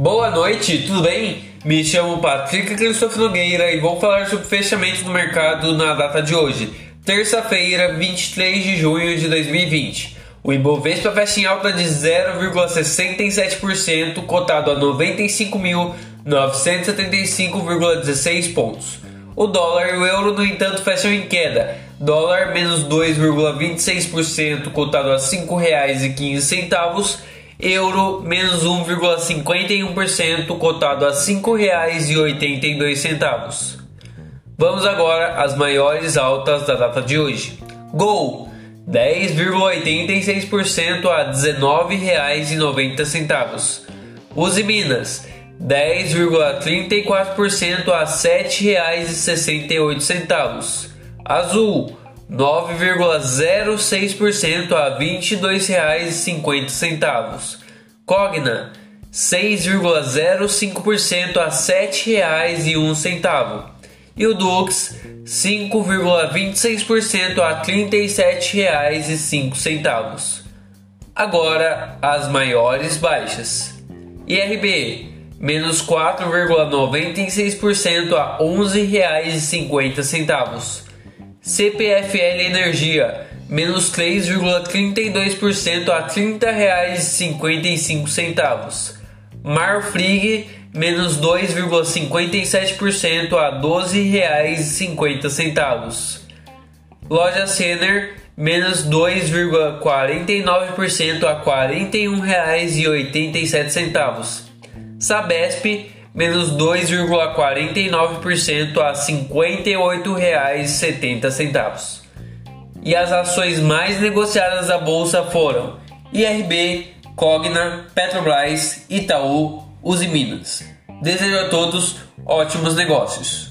Boa noite, tudo bem? Me chamo Patrick Christopher Nogueira e vou falar sobre o fechamento do mercado na data de hoje, terça-feira, 23 de junho de 2020. O Ibovespa fecha em alta de 0,67%, cotado a 95.975,16 pontos. O dólar e o euro, no entanto, fecham em queda. Dólar menos 2,26%, cotado a R$ 5,15. Euro menos 1,51%, cotado a R$ 5,82. Vamos agora às maiores altas da data de hoje. Gol 10,86% a R$ 19,90. Uzi Minas 10,34% a R$ 7,68. Azul 9,06% a R$ 22,50. Cogna 6,05% a R$ 7,01. E o Dux 5,26% a R$ 37,05. Agora as maiores baixas. IRB menos 4,96% a R$ 11,50. CPFL Energia, menos 3,32% a R$ 30,55. Marfrig, menos 2,57% a R$ 12,50. Loja Sener, menos 2,49% a R$ 41,87. Sabesp, menos 2,49% a R$ 58,70. E as ações mais negociadas da bolsa foram IRB, Cogna, Petrobras, Itaú, Uzi Minas. Desejo a todos ótimos negócios.